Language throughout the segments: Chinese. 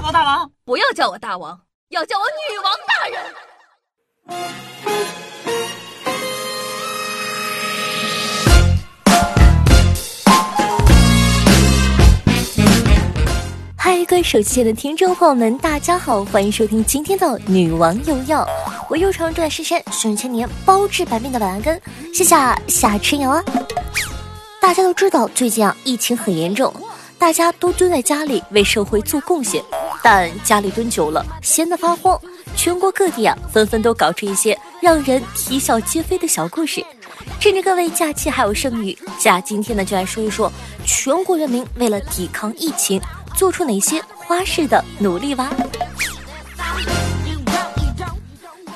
报告大王，不要叫我大王，要叫我女王大人。嗨，各位手机前的听众朋友们，大家好，欢迎收听今天的《女王有药》，我又常住在深山，顺千年包治百病的板蓝根，谢谢夏春瑶啊！大家都知道，最近啊疫情很严重，大家都蹲在家里为社会做贡献，但家里蹲久了，闲得发慌，全国各地啊纷纷都搞出一些让人啼笑皆非的小故事。趁着各位假期还有剩余，下今天呢就来说一说全国人民为了抵抗疫情。做出哪些花式的努力吧？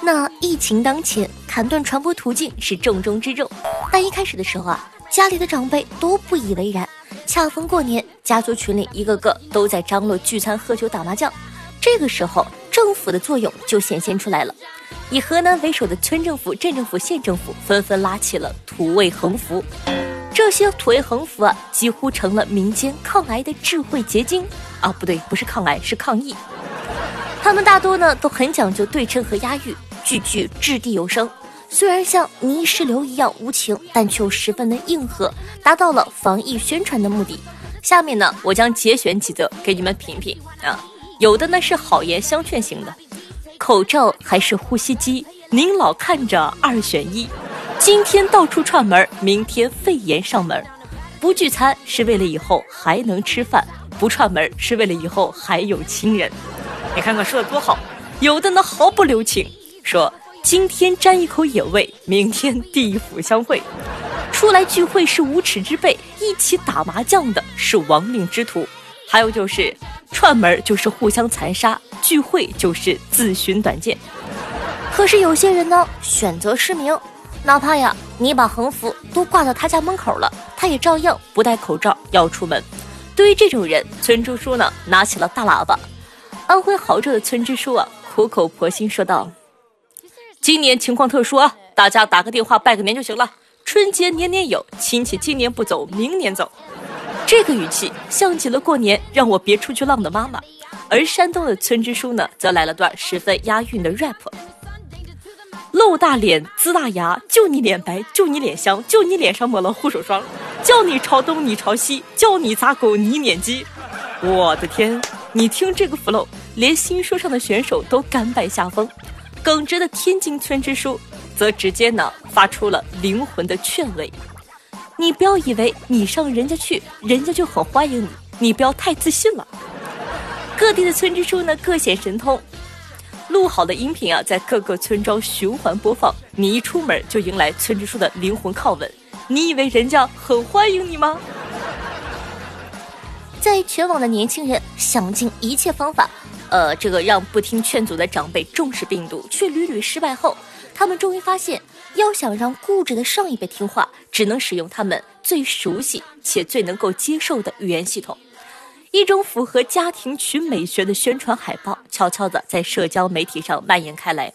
那疫情当前，砍断传播途径是重中之重。但一开始的时候啊，家里的长辈都不以为然。恰逢过年，家族群里一个个都在张罗聚餐、喝酒、打麻将。这个时候，政府的作用就显现出来了。以河南为首的村政府、镇政府、县政府纷纷拉起了土味横幅。这些土味横幅啊，几乎成了民间抗癌的智慧结晶啊！不对，不是抗癌，是抗疫。他们大多呢都很讲究对称和押韵，句句掷地有声。虽然像泥石流一样无情，但却又十分的硬核，达到了防疫宣传的目的。下面呢，我将节选几则给你们品品啊。有的呢是好言相劝型的，口罩还是呼吸机，您老看着二选一。今天到处串门，明天肺炎上门。不聚餐是为了以后还能吃饭，不串门是为了以后还有亲人。你看看说的多好，有的呢毫不留情，说今天沾一口野味，明天地府相会。出来聚会是无耻之辈，一起打麻将的是亡命之徒。还有就是串门就是互相残杀，聚会就是自寻短见。可是有些人呢，选择失明。哪怕呀，你把横幅都挂到他家门口了，他也照样不戴口罩要出门。对于这种人，村支书呢拿起了大喇叭。安徽亳州的村支书啊，苦口婆心说道：“今年情况特殊啊，大家打个电话拜个年就行了。春节年年有，亲戚今年不走，明年走。”这个语气像极了过年让我别出去浪的妈妈。而山东的村支书呢，则来了段十分押韵的 rap。露大脸，呲大牙，就你脸白，就你脸香，就你脸上抹了护手霜，叫你朝东，你朝西，叫你砸狗，你撵鸡。我的天，你听这个 flow，连新说唱的选手都甘拜下风。耿直的天津村支书则直接呢发出了灵魂的劝慰：你不要以为你上人家去，人家就很欢迎你，你不要太自信了。各地的村支书呢各显神通。录好的音频啊，在各个村庄循环播放。你一出门就迎来村支书的灵魂拷问：你以为人家很欢迎你吗？在全网的年轻人想尽一切方法，呃，这个让不听劝阻的长辈重视病毒，却屡屡失败后，他们终于发现，要想让固执的上一辈听话，只能使用他们最熟悉且最能够接受的语言系统。一种符合家庭群美学的宣传海报，悄悄地在社交媒体上蔓延开来。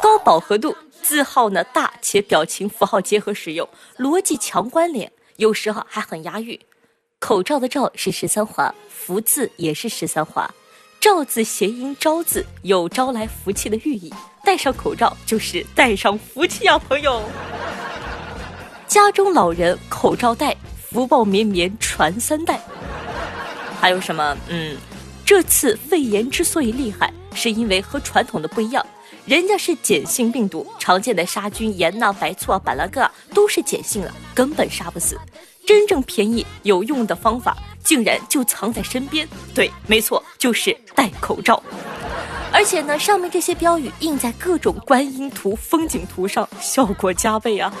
高饱和度，字号呢大且表情符号结合使用，逻辑强关联，有时候还很押韵。口罩的罩是十三画，福字也是十三画。罩字谐音招字，有招来福气的寓意。戴上口罩就是戴上福气呀，朋友。家中老人口罩戴，福报绵绵传三代。还有什么？嗯，这次肺炎之所以厉害，是因为和传统的不一样，人家是碱性病毒，常见的杀菌盐呐、白醋啊、板蓝根啊都是碱性的，根本杀不死。真正便宜有用的方法，竟然就藏在身边。对，没错，就是戴口罩。而且呢，上面这些标语印在各种观音图、风景图上，效果加倍啊。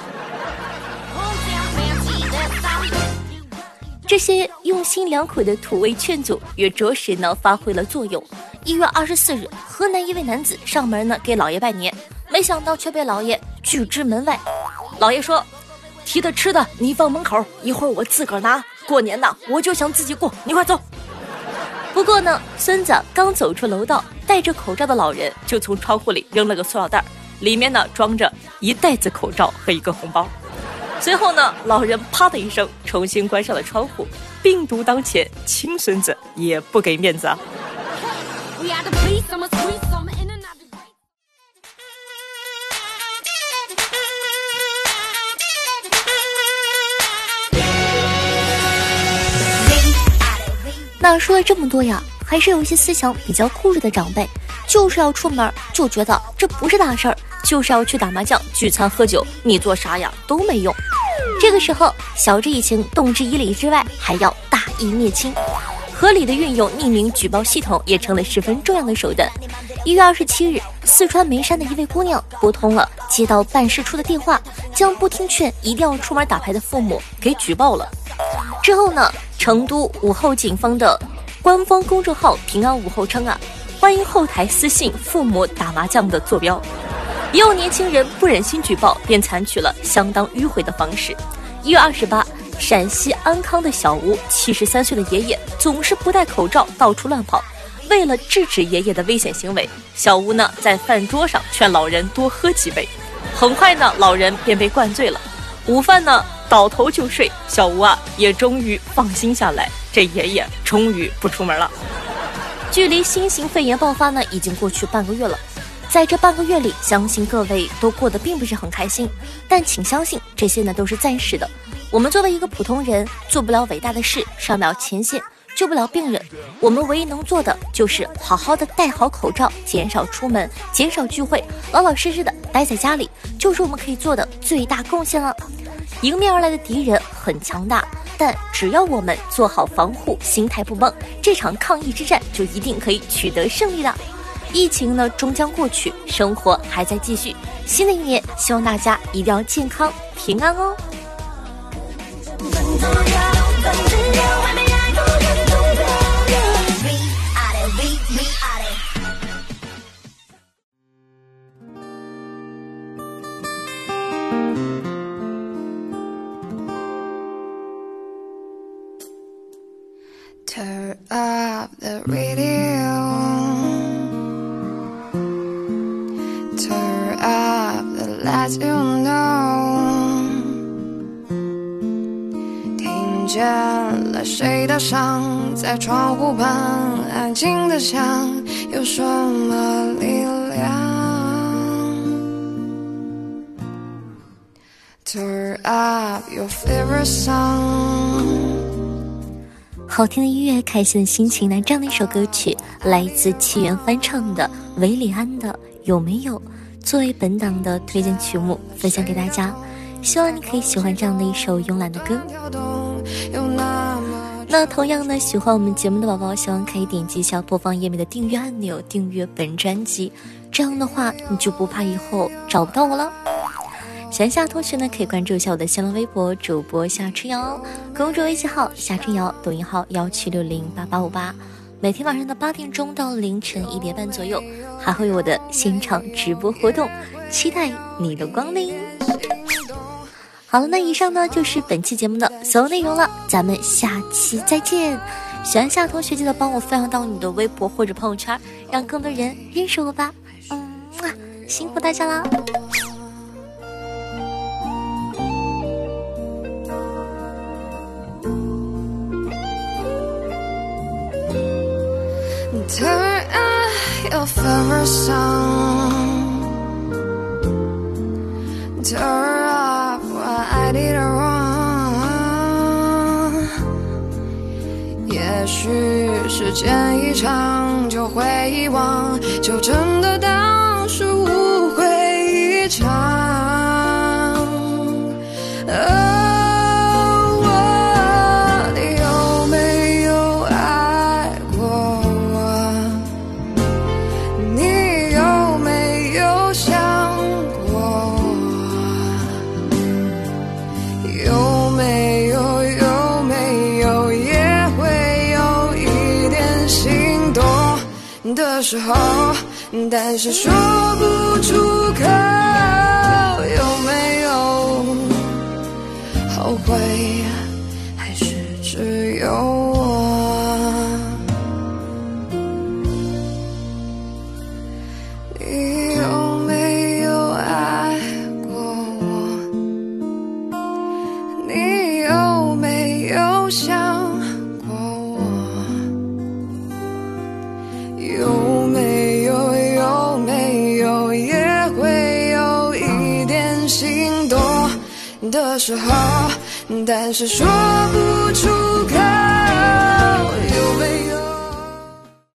这些用心良苦的土味劝阻也着实呢发挥了作用。一月二十四日，河南一位男子上门呢给老爷拜年，没想到却被老爷拒之门外。老爷说：“提的吃的你放门口，一会儿我自个儿拿。过年呢，我就想自己过，你快走。”不过呢，孙子刚走出楼道，戴着口罩的老人就从窗户里扔了个塑料袋，里面呢装着一袋子口罩和一个红包。随后呢，老人啪的一声重新关上了窗户。病毒当前，亲孙子也不给面子啊！那说了这么多呀，还是有一些思想比较固执的长辈，就是要出门就觉得这不是大事儿，就是要去打麻将、聚餐、喝酒，你做啥呀都没用。这个时候，晓之以情，动之以理之外，还要大义灭亲，合理的运用匿名举报系统也成了十分重要的手段。一月二十七日，四川眉山的一位姑娘拨通了街道办事处的电话，将不听劝一定要出门打牌的父母给举报了。之后呢，成都武后警方的官方公众号“平安武后”称啊，欢迎后台私信父母打麻将的坐标。也有年轻人不忍心举报，便采取了相当迂回的方式。一月二十八，陕西安康的小吴七十三岁的爷爷总是不戴口罩到处乱跑。为了制止爷爷的危险行为，小吴呢在饭桌上劝老人多喝几杯。很快呢，老人便被灌醉了。午饭呢倒头就睡，小吴啊也终于放心下来。这爷爷终于不出门了。距离新型肺炎爆发呢已经过去半个月了，在这半个月里，相信各位都过得并不是很开心。但请相信，这些呢都是暂时的。我们作为一个普通人，做不了伟大的事，上不了前线。救不了病人，我们唯一能做的就是好好的戴好口罩，减少出门，减少聚会，老老实实的待在家里，就是我们可以做的最大贡献了。迎面而来的敌人很强大，但只要我们做好防护，心态不崩，这场抗疫之战就一定可以取得胜利的。疫情呢终将过去，生活还在继续。新的一年，希望大家一定要健康平安哦。谁的伤在窗户旁安静的想，有什么力量？Turn up your favorite song。好听的音乐，开心的心情。那这样的一首歌曲，来自七元翻唱的韦礼安的《有没有》，作为本档的推荐曲目，分享给大家。希望你可以喜欢这样的一首慵懒的歌。那同样呢，喜欢我们节目的宝宝，希望可以点击一下播放页面的订阅按钮，订阅本专辑。这样的话，你就不怕以后找不到我了。喜欢夏同学呢，可以关注一下我的新浪微博主播夏春瑶，公众微信号夏春瑶，抖音号幺七六零八八五八。每天晚上的八点钟到凌晨一点半左右，还会有我的现场直播活动，期待你的光临。好了，那以上呢就是本期节目的所有内容了，咱们下期再见。喜欢夏同学记得帮我分享到你的微博或者朋友圈，让更多人认识我吧。嗯，辛苦大家啦。许时间一长就会遗忘，就真的当是无的时候，但是说不出口，有没有后悔，还是只有我？你有没有爱过我？你有没有想？的时候但是说不出口。